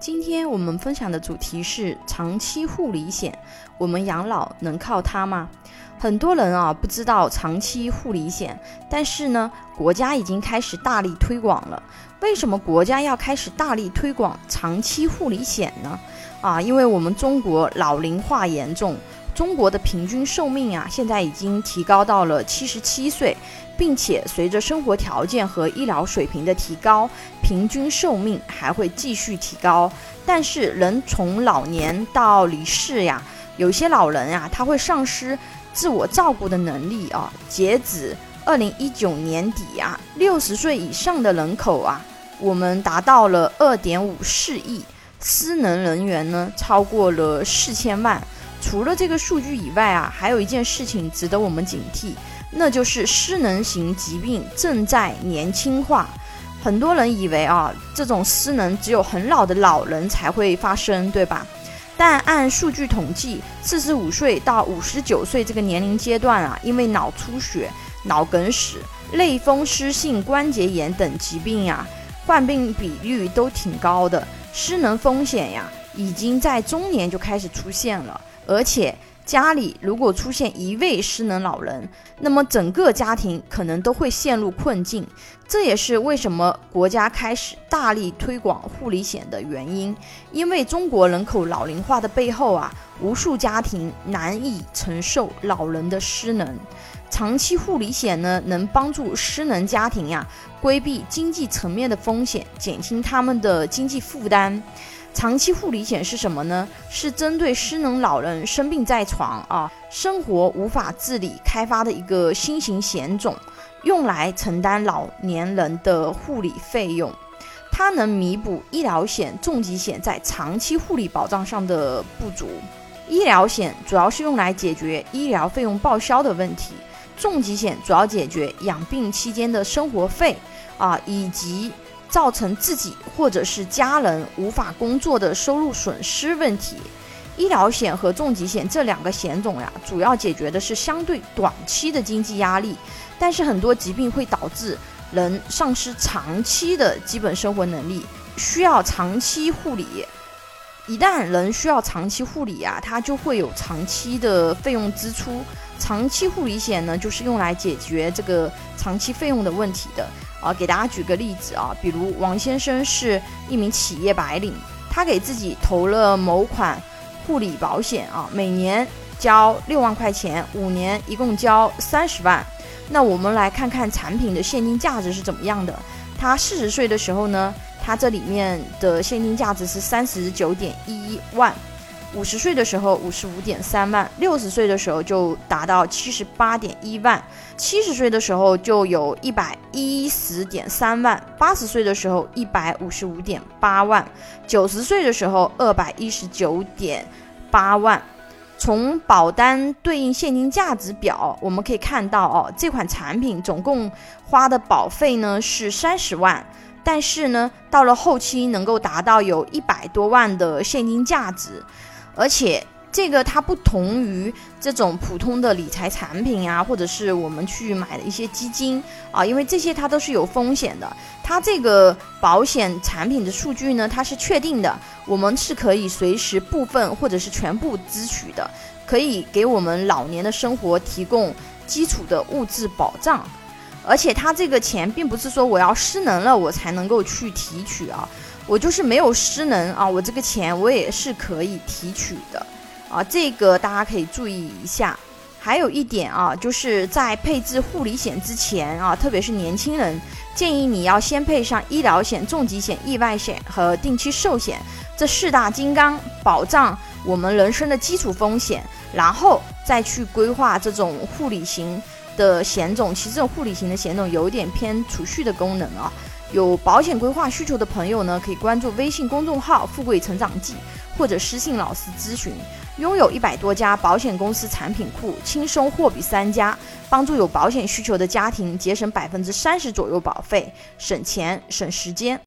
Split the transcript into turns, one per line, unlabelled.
今天我们分享的主题是长期护理险，我们养老能靠它吗？很多人啊不知道长期护理险，但是呢，国家已经开始大力推广了。为什么国家要开始大力推广长期护理险呢？啊，因为我们中国老龄化严重。中国的平均寿命啊，现在已经提高到了七十七岁，并且随着生活条件和医疗水平的提高，平均寿命还会继续提高。但是人从老年到离世呀，有些老人呀，他会丧失自我照顾的能力啊。截止二零一九年底啊，六十岁以上的人口啊，我们达到了二点五四亿，失能人员呢，超过了四千万。除了这个数据以外啊，还有一件事情值得我们警惕，那就是失能型疾病正在年轻化。很多人以为啊，这种失能只有很老的老人才会发生，对吧？但按数据统计，四十五岁到五十九岁这个年龄阶段啊，因为脑出血、脑梗死、类风湿性关节炎等疾病呀，患病比率都挺高的，失能风险呀，已经在中年就开始出现了。而且家里如果出现一位失能老人，那么整个家庭可能都会陷入困境。这也是为什么国家开始大力推广护理险的原因。因为中国人口老龄化的背后啊，无数家庭难以承受老人的失能。长期护理险呢，能帮助失能家庭呀规避经济层面的风险，减轻他们的经济负担。长期护理险是什么呢？是针对失能老人生病在床啊，生活无法自理开发的一个新型险种，用来承担老年人的护理费用。它能弥补医疗险、重疾险在长期护理保障上的不足。医疗险主要是用来解决医疗费用报销的问题，重疾险主要解决养病期间的生活费啊，以及。造成自己或者是家人无法工作的收入损失问题，医疗险和重疾险这两个险种呀，主要解决的是相对短期的经济压力，但是很多疾病会导致人丧失长期的基本生活能力，需要长期护理。一旦人需要长期护理啊，他就会有长期的费用支出。长期护理险呢，就是用来解决这个长期费用的问题的。啊，给大家举个例子啊，比如王先生是一名企业白领，他给自己投了某款护理保险啊，每年交六万块钱，五年一共交三十万。那我们来看看产品的现金价值是怎么样的。他四十岁的时候呢，它这里面的现金价值是三十九点一万。五十岁的时候五十五点三万，六十岁的时候就达到七十八点一万，七十岁的时候就有一百一十点三万，八十岁的时候一百五十五点八万，九十岁的时候二百一十九点八万。从保单对应现金价值表我们可以看到哦，这款产品总共花的保费呢是三十万，但是呢到了后期能够达到有一百多万的现金价值。而且这个它不同于这种普通的理财产品啊，或者是我们去买的一些基金啊，因为这些它都是有风险的。它这个保险产品的数据呢，它是确定的，我们是可以随时部分或者是全部支取的，可以给我们老年的生活提供基础的物质保障。而且它这个钱并不是说我要失能了我才能够去提取啊。我就是没有失能啊，我这个钱我也是可以提取的啊，这个大家可以注意一下。还有一点啊，就是在配置护理险之前啊，特别是年轻人，建议你要先配上医疗险、重疾险、意外险和定期寿险这四大金刚，保障我们人生的基础风险，然后再去规划这种护理型的险种。其实这种护理型的险种有一点偏储蓄的功能啊。有保险规划需求的朋友呢，可以关注微信公众号“富贵成长记”或者私信老师咨询。拥有一百多家保险公司产品库，轻松货比三家，帮助有保险需求的家庭节省百分之三十左右保费，省钱省时间。